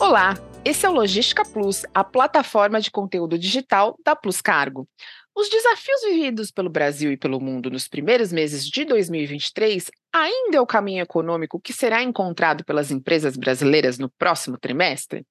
Olá, esse é o Logística Plus, a plataforma de conteúdo digital da Plus Cargo. Os desafios vividos pelo Brasil e pelo mundo nos primeiros meses de 2023 ainda é o caminho econômico que será encontrado pelas empresas brasileiras no próximo trimestre?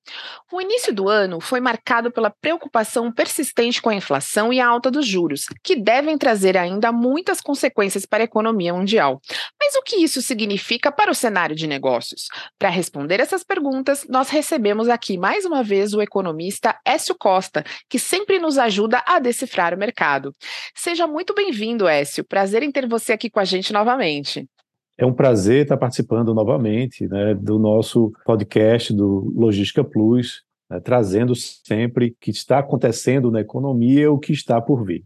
O início do ano foi marcado pela preocupação persistente com a inflação e a alta dos juros, que devem trazer ainda muitas consequências para a economia mundial. Mas o que isso significa para o cenário de negócios? Para responder essas perguntas, nós recebemos aqui mais uma vez o economista Écio Costa, que sempre nos ajuda a decifrar o mercado. Seja muito bem-vindo, Écio. Prazer em ter você aqui com a gente novamente. É um prazer estar participando novamente né, do nosso podcast do Logística Plus, né, trazendo sempre o que está acontecendo na economia e o que está por vir.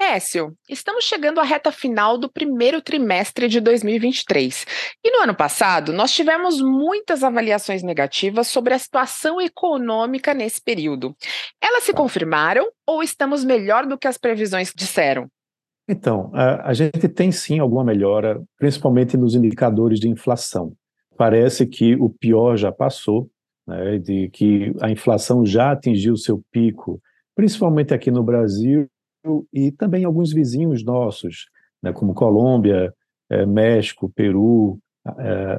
Écio, estamos chegando à reta final do primeiro trimestre de 2023. E no ano passado, nós tivemos muitas avaliações negativas sobre a situação econômica nesse período. Elas se confirmaram ou estamos melhor do que as previsões disseram? Então, a, a, gente tem sim alguma melhora, principalmente nos indicadores de inflação. Parece que o pior já passou, né, de que a inflação já atingiu seu pico, principalmente aqui no Brasil e também alguns vizinhos nossos, né, como Colômbia, é, México, Peru, é,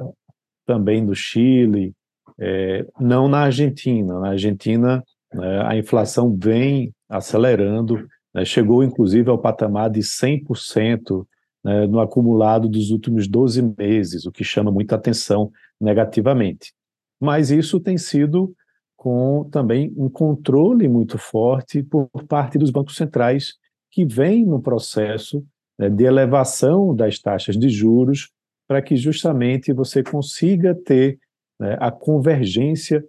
também no Chile, é, não na Argentina. Na Argentina, né, a inflação vem acelerando né, chegou inclusive ao patamar de 100% né, no acumulado dos últimos 12 meses, o que chama muita atenção negativamente. Mas isso tem sido com também um controle muito forte por parte dos bancos centrais, que vem no processo né, de elevação das taxas de juros para que justamente você consiga ter né, a convergência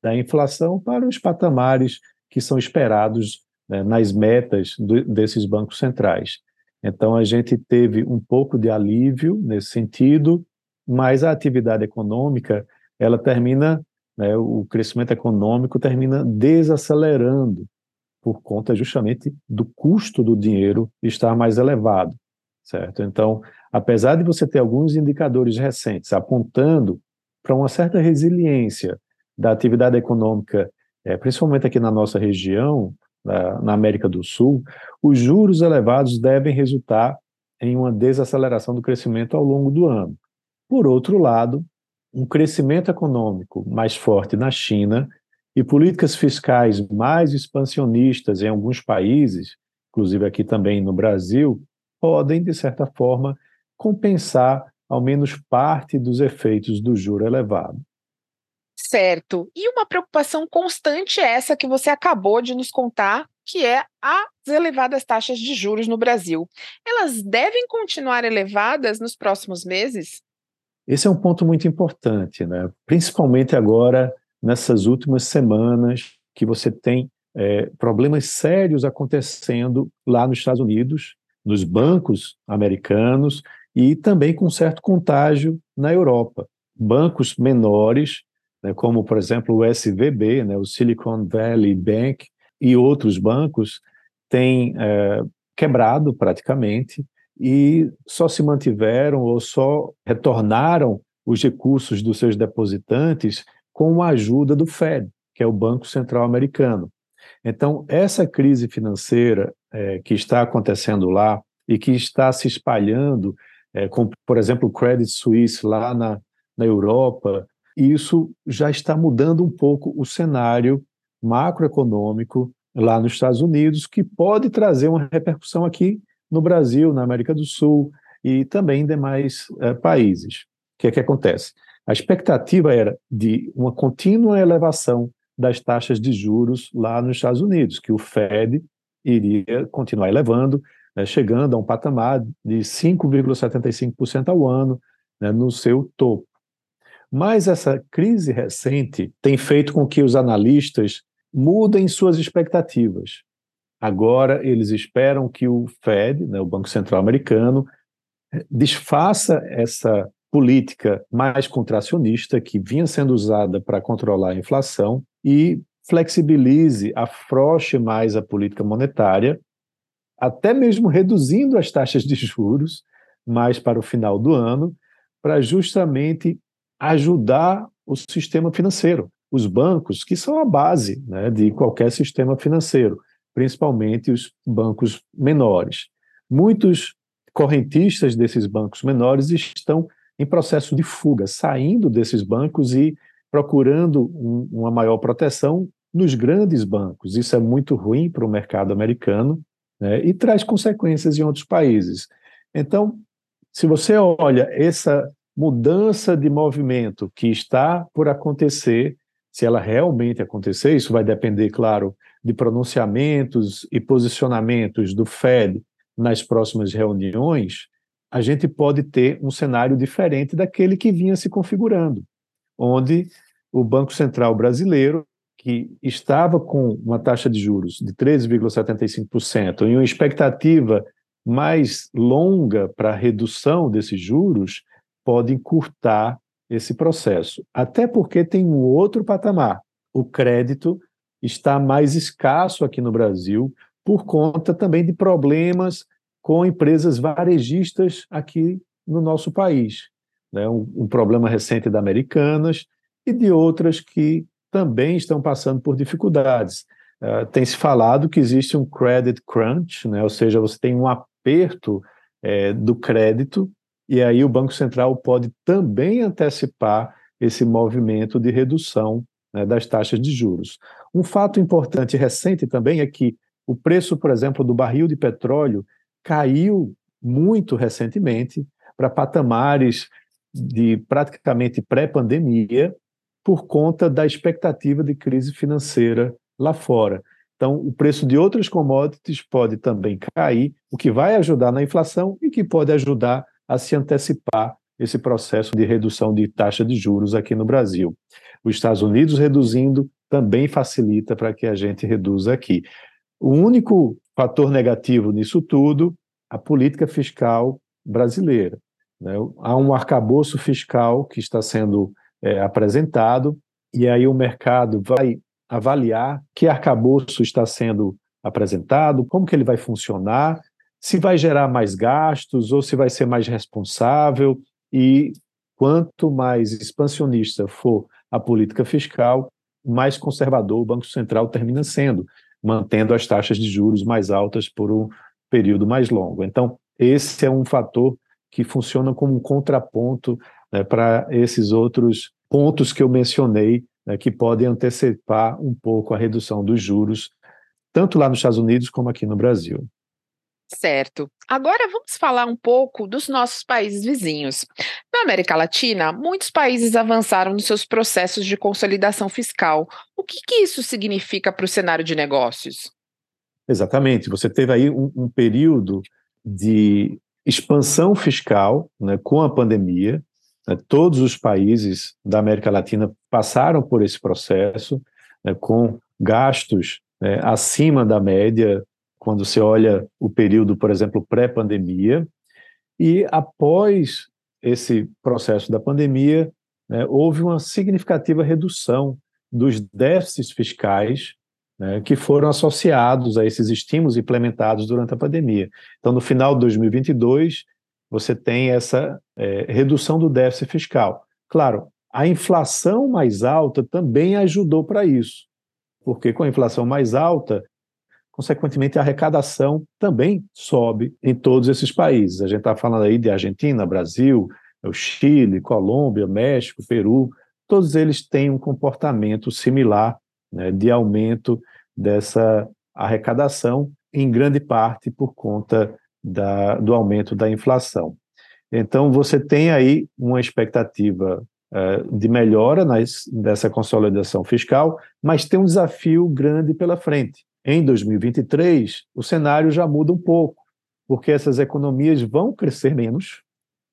da inflação para os patamares que são esperados né, nas metas do, desses bancos centrais. Então, a gente teve um pouco de alívio nesse sentido, mas a atividade econômica, ela termina, né, o crescimento econômico termina desacelerando por conta justamente do custo do dinheiro estar mais elevado, certo? Então, apesar de você ter alguns indicadores recentes apontando para uma certa resiliência da atividade econômica, é, principalmente aqui na nossa região, na, na América do Sul, os juros elevados devem resultar em uma desaceleração do crescimento ao longo do ano. Por outro lado, um crescimento econômico mais forte na China e políticas fiscais mais expansionistas em alguns países, inclusive aqui também no Brasil, podem, de certa forma, compensar ao menos parte dos efeitos do juro elevado. Certo. E uma preocupação constante é essa que você acabou de nos contar, que é as elevadas taxas de juros no Brasil. Elas devem continuar elevadas nos próximos meses? Esse é um ponto muito importante, né? principalmente agora, nessas últimas semanas, que você tem é, problemas sérios acontecendo lá nos Estados Unidos, nos bancos americanos e também com certo contágio na Europa. Bancos menores né, como, por exemplo, o SVB, né, o Silicon Valley Bank, e outros bancos, têm é, quebrado praticamente e só se mantiveram ou só retornaram os recursos dos seus depositantes com a ajuda do Fed, que é o Banco Central Americano. Então, essa crise financeira é, que está acontecendo lá e que está se espalhando, é, como, por exemplo, o Credit Suisse lá na, na Europa, isso já está mudando um pouco o cenário macroeconômico lá nos Estados Unidos, que pode trazer uma repercussão aqui no Brasil, na América do Sul e também em demais eh, países. O que é que acontece? A expectativa era de uma contínua elevação das taxas de juros lá nos Estados Unidos, que o Fed iria continuar elevando, né, chegando a um patamar de 5,75% ao ano né, no seu topo. Mas essa crise recente tem feito com que os analistas mudem suas expectativas. Agora, eles esperam que o Fed, né, o Banco Central Americano, desfaça essa política mais contracionista que vinha sendo usada para controlar a inflação e flexibilize, afrouxe mais a política monetária, até mesmo reduzindo as taxas de juros mais para o final do ano, para justamente ajudar o sistema financeiro, os bancos, que são a base né, de qualquer sistema financeiro, principalmente os bancos menores. Muitos correntistas desses bancos menores estão em processo de fuga, saindo desses bancos e procurando um, uma maior proteção nos grandes bancos. Isso é muito ruim para o mercado americano né, e traz consequências em outros países. Então, se você olha essa mudança de movimento que está por acontecer, se ela realmente acontecer, isso vai depender, claro, de pronunciamentos e posicionamentos do Fed nas próximas reuniões, a gente pode ter um cenário diferente daquele que vinha se configurando, onde o Banco Central brasileiro, que estava com uma taxa de juros de 13,75% e uma expectativa mais longa para a redução desses juros, pode encurtar esse processo. Até porque tem um outro patamar. O crédito está mais escasso aqui no Brasil por conta também de problemas com empresas varejistas aqui no nosso país. Né? Um, um problema recente da Americanas e de outras que também estão passando por dificuldades. Uh, tem se falado que existe um credit crunch, né? ou seja, você tem um aperto é, do crédito, e aí o Banco Central pode também antecipar esse movimento de redução né, das taxas de juros. Um fato importante recente também é que o preço, por exemplo, do barril de petróleo caiu muito recentemente para patamares de praticamente pré-pandemia por conta da expectativa de crise financeira lá fora. Então, o preço de outras commodities pode também cair, o que vai ajudar na inflação e que pode ajudar a se antecipar esse processo de redução de taxa de juros aqui no Brasil. Os Estados Unidos reduzindo também facilita para que a gente reduza aqui. O único fator negativo nisso tudo, a política fiscal brasileira. Né? Há um arcabouço fiscal que está sendo é, apresentado, e aí o mercado vai avaliar que arcabouço está sendo apresentado, como que ele vai funcionar, se vai gerar mais gastos ou se vai ser mais responsável, e quanto mais expansionista for a política fiscal, mais conservador o Banco Central termina sendo mantendo as taxas de juros mais altas por um período mais longo. Então, esse é um fator que funciona como um contraponto né, para esses outros pontos que eu mencionei, né, que podem antecipar um pouco a redução dos juros, tanto lá nos Estados Unidos como aqui no Brasil. Certo. Agora vamos falar um pouco dos nossos países vizinhos. Na América Latina, muitos países avançaram nos seus processos de consolidação fiscal. O que, que isso significa para o cenário de negócios? Exatamente. Você teve aí um, um período de expansão fiscal né, com a pandemia. Né, todos os países da América Latina passaram por esse processo, né, com gastos né, acima da média quando você olha o período, por exemplo, pré-pandemia, e após esse processo da pandemia, né, houve uma significativa redução dos déficits fiscais né, que foram associados a esses estímulos implementados durante a pandemia. Então, no final de 2022, você tem essa é, redução do déficit fiscal. Claro, a inflação mais alta também ajudou para isso, porque com a inflação mais alta, consequentemente, a arrecadação também sobe em todos esses países. A gente está falando aí de Argentina, Brasil, o Chile, Colômbia, México, Peru, todos eles têm um comportamento similar né, de aumento dessa arrecadação, em grande parte por conta da, do aumento da inflação. Então, você tem aí uma expectativa uh, de melhora nas, dessa consolidação fiscal, mas tem um desafio grande pela frente, em 2023, o cenário já muda um pouco, porque essas economias vão crescer menos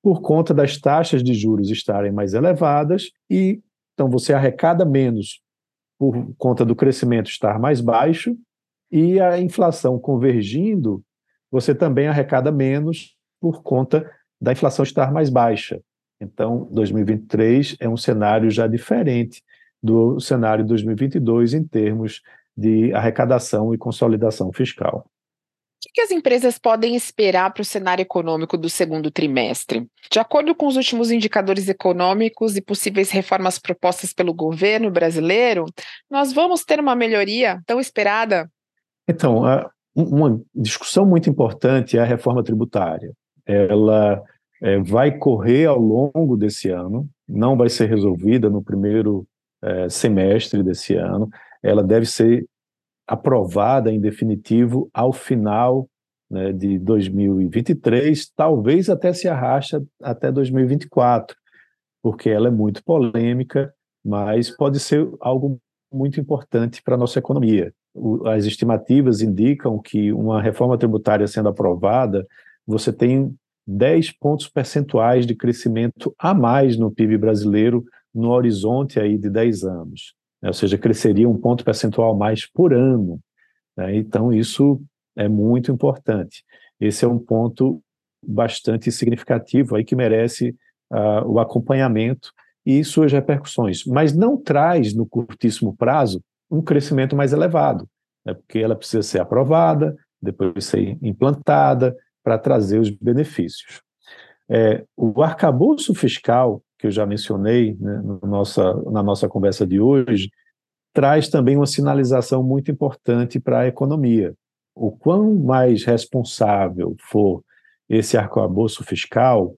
por conta das taxas de juros estarem mais elevadas e então você arrecada menos por conta do crescimento estar mais baixo e a inflação convergindo, você também arrecada menos por conta da inflação estar mais baixa. Então, 2023 é um cenário já diferente do cenário de 2022 em termos de arrecadação e consolidação fiscal. O que as empresas podem esperar para o cenário econômico do segundo trimestre? De acordo com os últimos indicadores econômicos e possíveis reformas propostas pelo governo brasileiro, nós vamos ter uma melhoria tão esperada? Então, uma discussão muito importante é a reforma tributária. Ela é, vai correr ao longo desse ano, não vai ser resolvida no primeiro é, semestre desse ano, ela deve ser aprovada em definitivo ao final né, de 2023, talvez até se arraste até 2024, porque ela é muito polêmica, mas pode ser algo muito importante para a nossa economia. O, as estimativas indicam que uma reforma tributária sendo aprovada, você tem 10 pontos percentuais de crescimento a mais no PIB brasileiro no horizonte aí de 10 anos né? ou seja, cresceria um ponto percentual mais por ano. Né? Então, isso é muito importante. Esse é um ponto bastante significativo aí que merece uh, o acompanhamento e suas repercussões, mas não traz no curtíssimo prazo um crescimento mais elevado, né? porque ela precisa ser aprovada, depois ser implantada para trazer os benefícios. É, o arcabouço fiscal que eu já mencionei né, no nossa, na nossa conversa de hoje, traz também uma sinalização muito importante para a economia. O quão mais responsável for esse arcabouço fiscal,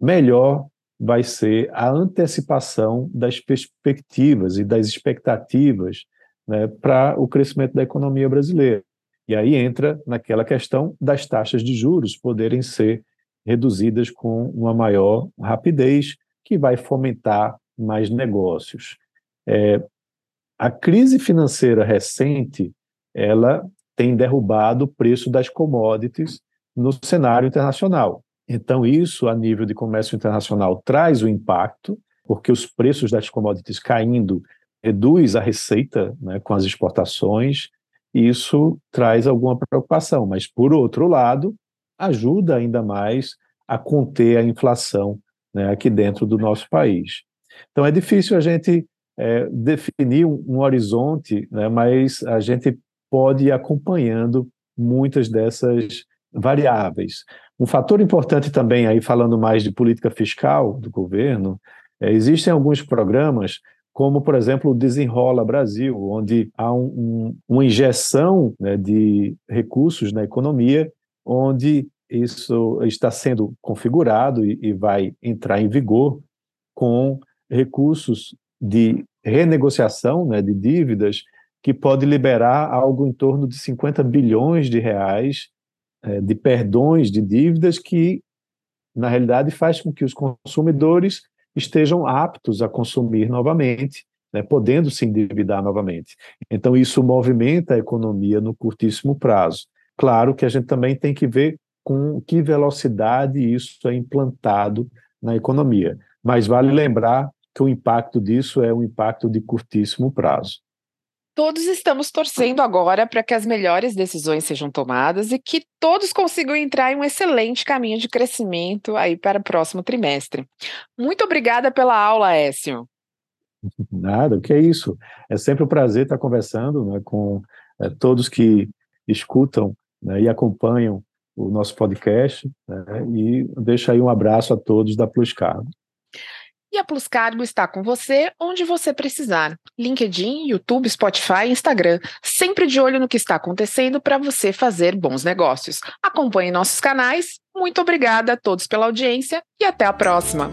melhor vai ser a antecipação das perspectivas e das expectativas né, para o crescimento da economia brasileira. E aí entra naquela questão das taxas de juros poderem ser reduzidas com uma maior rapidez, que vai fomentar mais negócios. É, a crise financeira recente, ela tem derrubado o preço das commodities no cenário internacional. Então, isso, a nível de comércio internacional, traz o impacto, porque os preços das commodities caindo reduz a receita né, com as exportações, e isso traz alguma preocupação. Mas, por outro lado, ajuda ainda mais a conter a inflação né, aqui dentro do nosso país. Então é difícil a gente é, definir um, um horizonte, né, mas a gente pode ir acompanhando muitas dessas variáveis. Um fator importante também, aí falando mais de política fiscal do governo, é, existem alguns programas, como, por exemplo, o Desenrola Brasil, onde há um, um, uma injeção né, de recursos na economia, onde isso está sendo configurado e, e vai entrar em vigor com recursos de renegociação né, de dívidas que pode liberar algo em torno de 50 bilhões de reais é, de perdões de dívidas que, na realidade, faz com que os consumidores estejam aptos a consumir novamente, né, podendo se endividar novamente. Então, isso movimenta a economia no curtíssimo prazo. Claro que a gente também tem que ver com que velocidade isso é implantado na economia. Mas vale lembrar que o impacto disso é um impacto de curtíssimo prazo. Todos estamos torcendo agora para que as melhores decisões sejam tomadas e que todos consigam entrar em um excelente caminho de crescimento aí para o próximo trimestre. Muito obrigada pela aula, Écio. Nada, o que é isso? É sempre um prazer estar conversando né, com é, todos que escutam né, e acompanham o nosso podcast né, e deixa aí um abraço a todos da Plus Cargo. E a Plus Cargo está com você onde você precisar. LinkedIn, YouTube, Spotify, Instagram. Sempre de olho no que está acontecendo para você fazer bons negócios. Acompanhe nossos canais. Muito obrigada a todos pela audiência e até a próxima.